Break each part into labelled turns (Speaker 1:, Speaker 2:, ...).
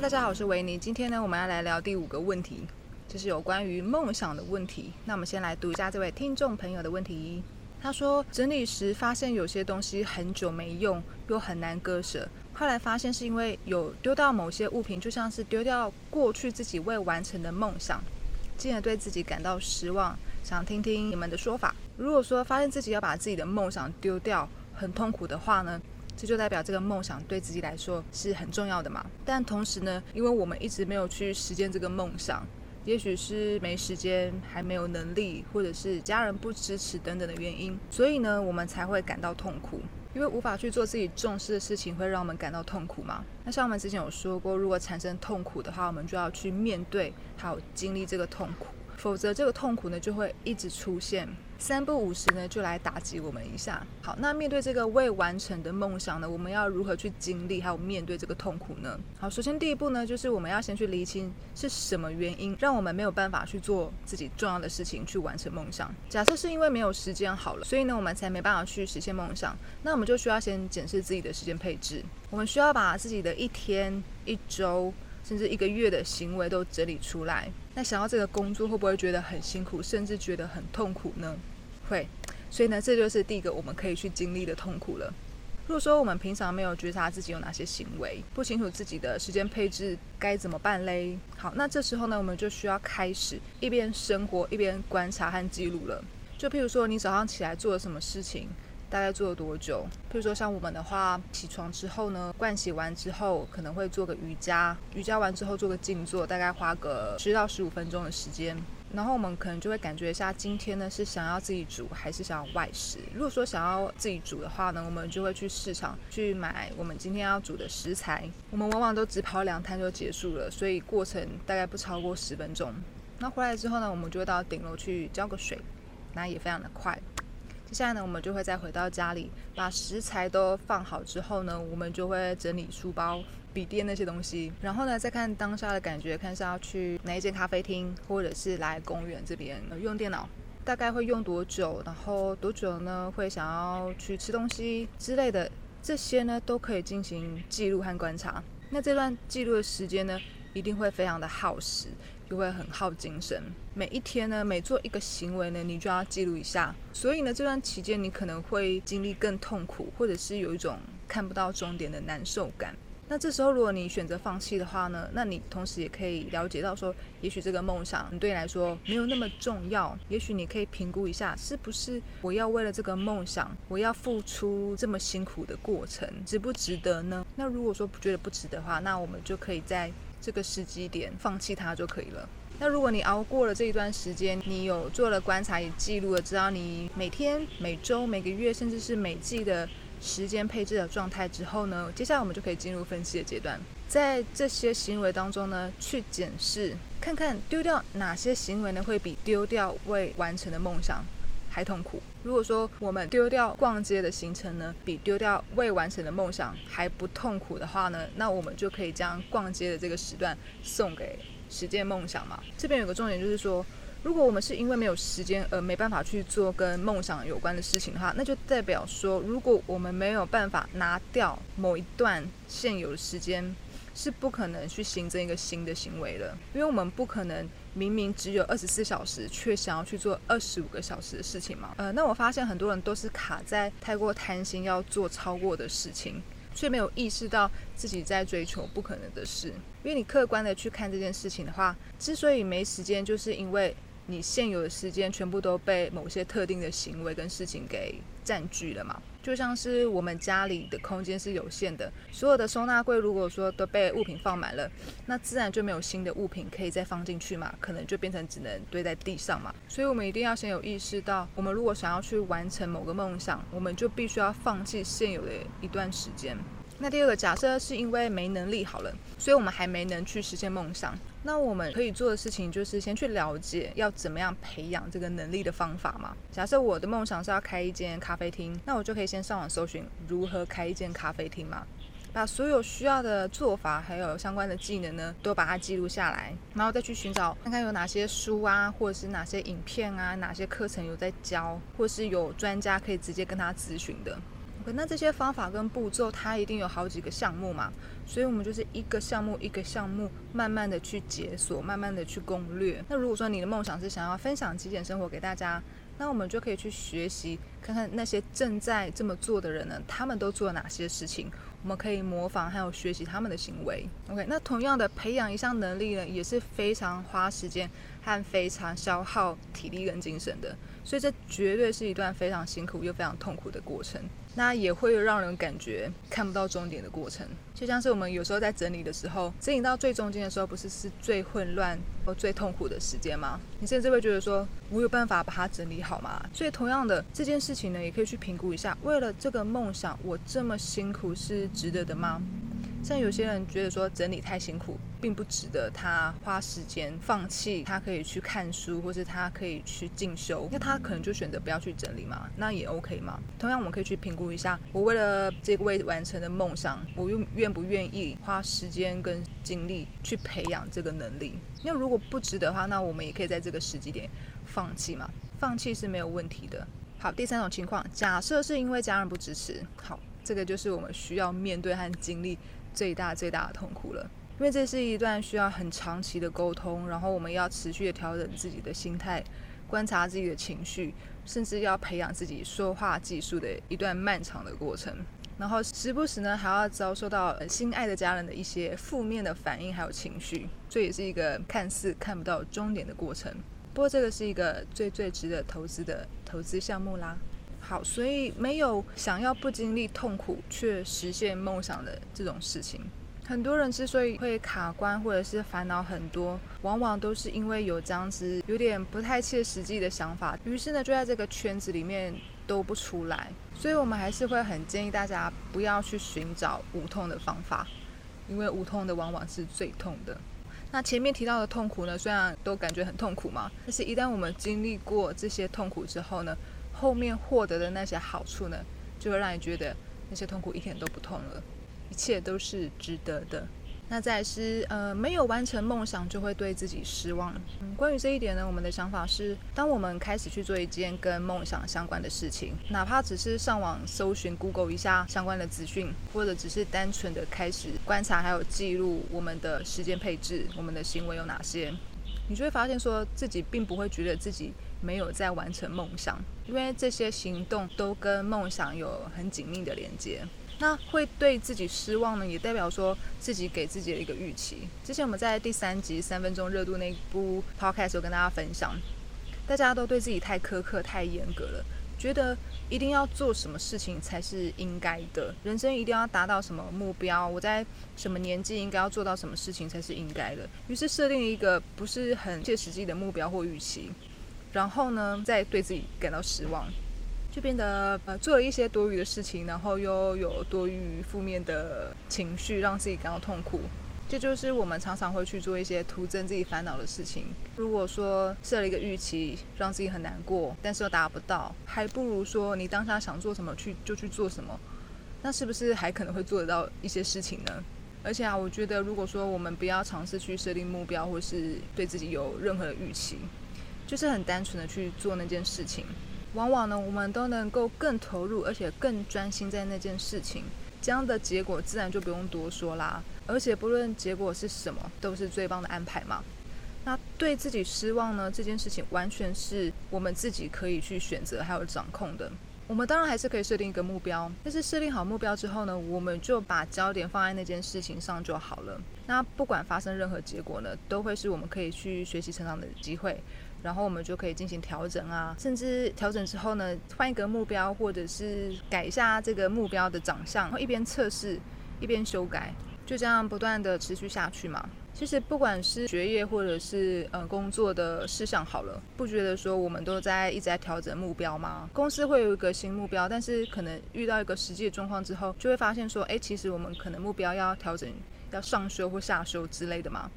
Speaker 1: 大家好，我是维尼。今天呢，我们要来聊第五个问题，就是有关于梦想的问题。那我们先来读一下这位听众朋友的问题。他说，整理时发现有些东西很久没用，又很难割舍。后来发现是因为有丢掉某些物品，就像是丢掉过去自己未完成的梦想，进而对自己感到失望。想听听你们的说法。如果说发现自己要把自己的梦想丢掉，很痛苦的话呢？这就代表这个梦想对自己来说是很重要的嘛。但同时呢，因为我们一直没有去实践这个梦想，也许是没时间、还没有能力，或者是家人不支持等等的原因，所以呢，我们才会感到痛苦。因为无法去做自己重视的事情，会让我们感到痛苦嘛。那像我们之前有说过，如果产生痛苦的话，我们就要去面对，还有经历这个痛苦，否则这个痛苦呢就会一直出现。三不五时呢，就来打击我们一下。好，那面对这个未完成的梦想呢，我们要如何去经历，还有面对这个痛苦呢？好，首先第一步呢，就是我们要先去厘清是什么原因让我们没有办法去做自己重要的事情，去完成梦想。假设是因为没有时间好了，所以呢，我们才没办法去实现梦想。那我们就需要先检视自己的时间配置。我们需要把自己的一天、一周。甚至一个月的行为都整理出来，那想要这个工作会不会觉得很辛苦，甚至觉得很痛苦呢？会，所以呢，这就是第一个我们可以去经历的痛苦了。如果说我们平常没有觉察自己有哪些行为，不清楚自己的时间配置该怎么办嘞？好，那这时候呢，我们就需要开始一边生活一边观察和记录了。就譬如说，你早上起来做了什么事情？大概做了多久？比如说像我们的话，起床之后呢，盥洗完之后，可能会做个瑜伽，瑜伽完之后做个静坐，大概花个十到十五分钟的时间。然后我们可能就会感觉一下，今天呢是想要自己煮还是想要外食。如果说想要自己煮的话呢，我们就会去市场去买我们今天要煮的食材。我们往往都只跑两摊就结束了，所以过程大概不超过十分钟。那回来之后呢，我们就会到顶楼去浇个水，那也非常的快。接下来呢，我们就会再回到家里，把食材都放好之后呢，我们就会整理书包、笔电那些东西，然后呢，再看当下的感觉，看是要去哪一间咖啡厅，或者是来公园这边用电脑，大概会用多久，然后多久呢会想要去吃东西之类的，这些呢都可以进行记录和观察。那这段记录的时间呢，一定会非常的耗时。就会很耗精神。每一天呢，每做一个行为呢，你就要记录一下。所以呢，这段期间你可能会经历更痛苦，或者是有一种看不到终点的难受感。那这时候，如果你选择放弃的话呢，那你同时也可以了解到说，也许这个梦想对你来说没有那么重要。也许你可以评估一下，是不是我要为了这个梦想，我要付出这么辛苦的过程，值不值得呢？那如果说不觉得不值的话，那我们就可以在。这个时机点放弃它就可以了。那如果你熬过了这一段时间，你有做了观察，与记录了，知道你每天、每周、每个月，甚至是每季的时间配置的状态之后呢，接下来我们就可以进入分析的阶段。在这些行为当中呢，去检视看看丢掉哪些行为呢，会比丢掉未完成的梦想。还痛苦。如果说我们丢掉逛街的行程呢，比丢掉未完成的梦想还不痛苦的话呢，那我们就可以将逛街的这个时段送给实践梦想嘛。这边有个重点就是说，如果我们是因为没有时间而没办法去做跟梦想有关的事情的话，那就代表说，如果我们没有办法拿掉某一段现有的时间。是不可能去新增一个新的行为的，因为我们不可能明明只有二十四小时，却想要去做二十五个小时的事情嘛。呃，那我发现很多人都是卡在太过贪心要做超过的事情，却没有意识到自己在追求不可能的事。因为你客观的去看这件事情的话，之所以没时间，就是因为。你现有的时间全部都被某些特定的行为跟事情给占据了嘛？就像是我们家里的空间是有限的，所有的收纳柜如果说都被物品放满了，那自然就没有新的物品可以再放进去嘛，可能就变成只能堆在地上嘛。所以我们一定要先有意识到，我们如果想要去完成某个梦想，我们就必须要放弃现有的一段时间。那第二个假设是因为没能力好了，所以我们还没能去实现梦想。那我们可以做的事情就是先去了解要怎么样培养这个能力的方法嘛。假设我的梦想是要开一间咖啡厅，那我就可以先上网搜寻如何开一间咖啡厅嘛，把所有需要的做法还有相关的技能呢都把它记录下来，然后再去寻找看看有哪些书啊，或者是哪些影片啊，哪些课程有在教，或是有专家可以直接跟他咨询的。那这些方法跟步骤，它一定有好几个项目嘛，所以我们就是一个项目一个项目，慢慢的去解锁，慢慢的去攻略。那如果说你的梦想是想要分享极简生活给大家，那我们就可以去学习，看看那些正在这么做的人呢，他们都做了哪些事情，我们可以模仿还有学习他们的行为。OK，那同样的培养一项能力呢，也是非常花时间和非常消耗体力跟精神的。所以这绝对是一段非常辛苦又非常痛苦的过程，那也会让人感觉看不到终点的过程。就像是我们有时候在整理的时候，整理到最中间的时候，不是是最混乱和最痛苦的时间吗？你甚至会觉得说，我有办法把它整理好吗？所以同样的这件事情呢，也可以去评估一下，为了这个梦想，我这么辛苦是值得的吗？像有些人觉得说整理太辛苦，并不值得他花时间放弃，他可以去看书，或是他可以去进修，那他可能就选择不要去整理嘛，那也 OK 嘛。同样，我们可以去评估一下，我为了这个未完成的梦想，我愿愿不愿意花时间跟精力去培养这个能力？那如果不值得的话，那我们也可以在这个时机点放弃嘛，放弃是没有问题的。好，第三种情况，假设是因为家人不支持，好，这个就是我们需要面对和经历。最大最大的痛苦了，因为这是一段需要很长期的沟通，然后我们要持续的调整自己的心态，观察自己的情绪，甚至要培养自己说话技术的一段漫长的过程。然后时不时呢还要遭受到心爱的家人的一些负面的反应还有情绪，这也是一个看似看不到终点的过程。不过这个是一个最最值得投资的投资项目啦。好，所以没有想要不经历痛苦却实现梦想的这种事情。很多人之所以会卡关或者是烦恼很多，往往都是因为有这样子有点不太切实际的想法，于是呢就在这个圈子里面都不出来。所以我们还是会很建议大家不要去寻找无痛的方法，因为无痛的往往是最痛的。那前面提到的痛苦呢，虽然都感觉很痛苦嘛，但是一旦我们经历过这些痛苦之后呢？后面获得的那些好处呢，就会让你觉得那些痛苦一点都不痛了，一切都是值得的。那再是呃，没有完成梦想就会对自己失望。嗯，关于这一点呢，我们的想法是，当我们开始去做一件跟梦想相关的事情，哪怕只是上网搜寻 Google 一下相关的资讯，或者只是单纯的开始观察还有记录我们的时间配置，我们的行为有哪些，你就会发现说自己并不会觉得自己。没有在完成梦想，因为这些行动都跟梦想有很紧密的连接。那会对自己失望呢，也代表说自己给自己的一个预期。之前我们在第三集三分钟热度那部 podcast 有跟大家分享，大家都对自己太苛刻、太严格了，觉得一定要做什么事情才是应该的，人生一定要达到什么目标，我在什么年纪应该要做到什么事情才是应该的，于是设定一个不是很切实际的目标或预期。然后呢，再对自己感到失望，就变得呃做了一些多余的事情，然后又有多余负面的情绪，让自己感到痛苦。这就是我们常常会去做一些徒增自己烦恼的事情。如果说设了一个预期，让自己很难过，但是又达不到，还不如说你当下想做什么去就去做什么，那是不是还可能会做得到一些事情呢？而且啊，我觉得如果说我们不要尝试去设定目标，或是对自己有任何的预期。就是很单纯的去做那件事情，往往呢，我们都能够更投入，而且更专心在那件事情，这样的结果自然就不用多说啦。而且不论结果是什么，都是最棒的安排嘛。那对自己失望呢，这件事情完全是我们自己可以去选择还有掌控的。我们当然还是可以设定一个目标，但是设定好目标之后呢，我们就把焦点放在那件事情上就好了。那不管发生任何结果呢，都会是我们可以去学习成长的机会。然后我们就可以进行调整啊，甚至调整之后呢，换一个目标，或者是改一下这个目标的长相，然后一边测试一边修改，就这样不断的持续下去嘛。其实不管是学业或者是呃工作的事项好了，不觉得说我们都在一直在调整目标吗？公司会有一个新目标，但是可能遇到一个实际的状况之后，就会发现说，哎，其实我们可能目标要调整，要上修或下修之类的嘛。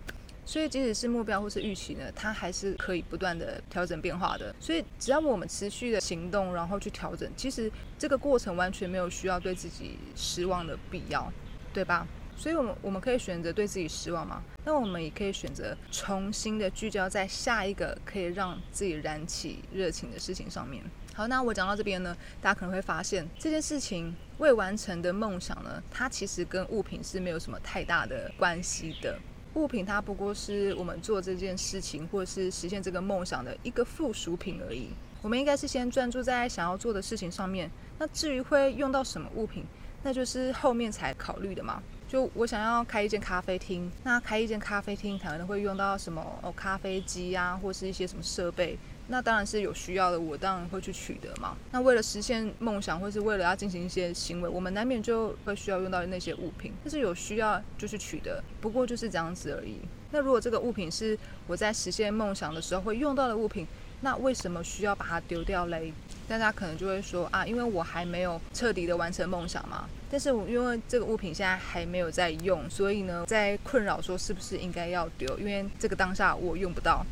Speaker 1: 所以，即使是目标或是预期呢，它还是可以不断的调整变化的。所以，只要我们持续的行动，然后去调整，其实这个过程完全没有需要对自己失望的必要，对吧？所以，我们我们可以选择对自己失望吗？那我们也可以选择重新的聚焦在下一个可以让自己燃起热情的事情上面。好，那我讲到这边呢，大家可能会发现这件事情未完成的梦想呢，它其实跟物品是没有什么太大的关系的。物品它不过是我们做这件事情或者是实现这个梦想的一个附属品而已。我们应该是先专注在想要做的事情上面。那至于会用到什么物品，那就是后面才考虑的嘛。就我想要开一间咖啡厅，那开一间咖啡厅可能会用到什么哦，咖啡机啊，或是一些什么设备。那当然是有需要的，我当然会去取得嘛。那为了实现梦想，或是为了要进行一些行为，我们难免就会需要用到那些物品。但是有需要就去取得，不过就是这样子而已。那如果这个物品是我在实现梦想的时候会用到的物品，那为什么需要把它丢掉嘞？大家可能就会说啊，因为我还没有彻底的完成梦想嘛。但是我因为这个物品现在还没有在用，所以呢，在困扰说是不是应该要丢？因为这个当下我用不到。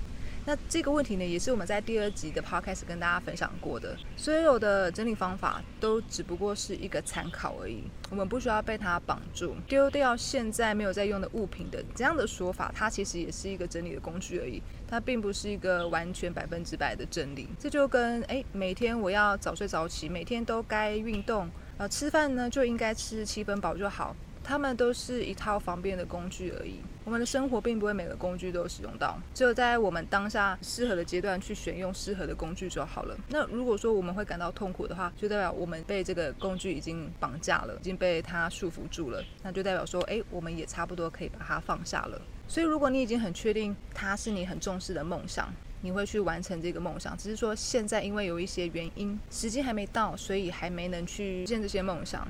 Speaker 1: 那这个问题呢，也是我们在第二集的 podcast 跟大家分享过的。所有的整理方法都只不过是一个参考而已，我们不需要被它绑住。丢掉现在没有在用的物品的这样的说法，它其实也是一个整理的工具而已，它并不是一个完全百分之百的整理。这就跟诶，每天我要早睡早起，每天都该运动，呃，吃饭呢就应该吃七分饱就好。它们都是一套方便的工具而已。我们的生活并不会每个工具都使用到，只有在我们当下适合的阶段去选用适合的工具就好了。那如果说我们会感到痛苦的话，就代表我们被这个工具已经绑架了，已经被它束缚住了。那就代表说，哎，我们也差不多可以把它放下了。所以，如果你已经很确定它是你很重视的梦想，你会去完成这个梦想，只是说现在因为有一些原因，时间还没到，所以还没能去实现这些梦想。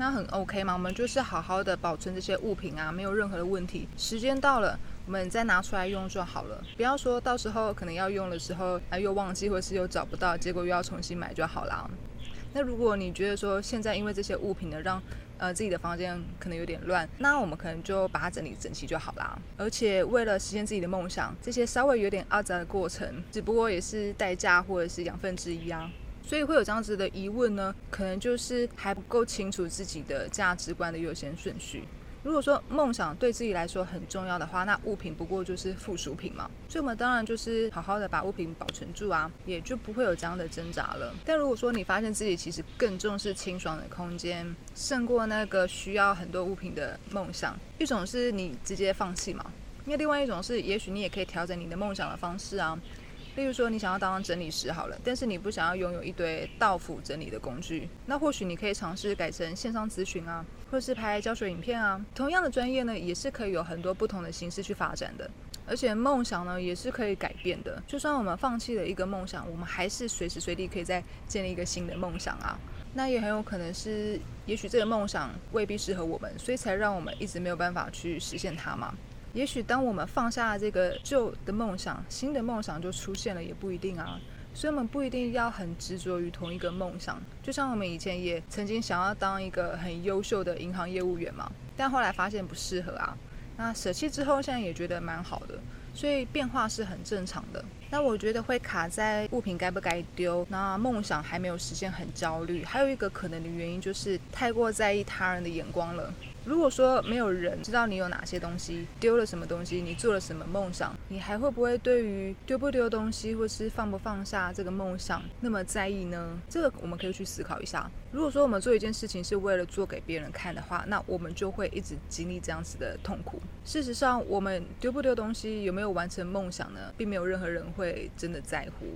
Speaker 1: 那很 OK 嘛，我们就是好好的保存这些物品啊，没有任何的问题。时间到了，我们再拿出来用就好了。不要说到时候可能要用的时候啊又忘记，或是又找不到，结果又要重新买就好啦。那如果你觉得说现在因为这些物品呢，让呃自己的房间可能有点乱，那我们可能就把它整理整齐就好啦。而且为了实现自己的梦想，这些稍微有点阿杂的过程，只不过也是代价或者是养分之一啊。所以会有这样子的疑问呢，可能就是还不够清楚自己的价值观的优先顺序。如果说梦想对自己来说很重要的话，那物品不过就是附属品嘛。所以我们当然就是好好的把物品保存住啊，也就不会有这样的挣扎了。但如果说你发现自己其实更重视清爽的空间，胜过那个需要很多物品的梦想，一种是你直接放弃嘛，那另外一种是也许你也可以调整你的梦想的方式啊。例如说，你想要当整理师好了，但是你不想要拥有一堆到府整理的工具，那或许你可以尝试改成线上咨询啊，或是拍教学影片啊。同样的专业呢，也是可以有很多不同的形式去发展的。而且梦想呢，也是可以改变的。就算我们放弃了一个梦想，我们还是随时随地可以再建立一个新的梦想啊。那也很有可能是，也许这个梦想未必适合我们，所以才让我们一直没有办法去实现它嘛。也许当我们放下这个旧的梦想，新的梦想就出现了，也不一定啊。所以，我们不一定要很执着于同一个梦想。就像我们以前也曾经想要当一个很优秀的银行业务员嘛，但后来发现不适合啊。那舍弃之后，现在也觉得蛮好的。所以变化是很正常的。那我觉得会卡在物品该不该丢，那梦想还没有实现，很焦虑。还有一个可能的原因就是太过在意他人的眼光了。如果说没有人知道你有哪些东西丢了什么东西，你做了什么梦想，你还会不会对于丢不丢东西，或是放不放下这个梦想那么在意呢？这个我们可以去思考一下。如果说我们做一件事情是为了做给别人看的话，那我们就会一直经历这样子的痛苦。事实上，我们丢不丢东西，有没有完成梦想呢，并没有任何人会真的在乎。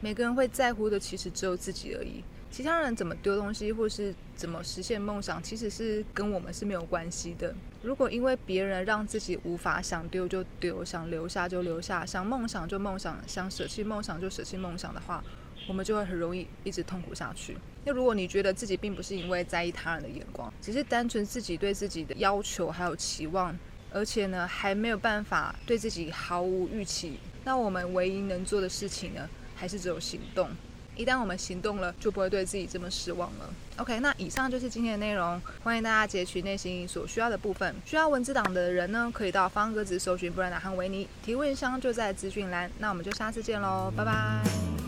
Speaker 1: 每个人会在乎的其实只有自己而已。其他人怎么丢东西，或是怎么实现梦想，其实是跟我们是没有关系的。如果因为别人让自己无法想丢就丢，想留下就留下，想梦想就梦想，想舍弃梦想就舍弃梦想的话，我们就会很容易一直痛苦下去。那如果你觉得自己并不是因为在意他人的眼光，只是单纯自己对自己的要求还有期望，而且呢还没有办法对自己毫无预期，那我们唯一能做的事情呢，还是只有行动。一旦我们行动了，就不会对自己这么失望了。OK，那以上就是今天的内容，欢迎大家截取内心所需要的部分。需要文字档的人呢，可以到方格子搜寻布兰达汉维尼，提问箱就在资讯栏。那我们就下次见喽，拜拜。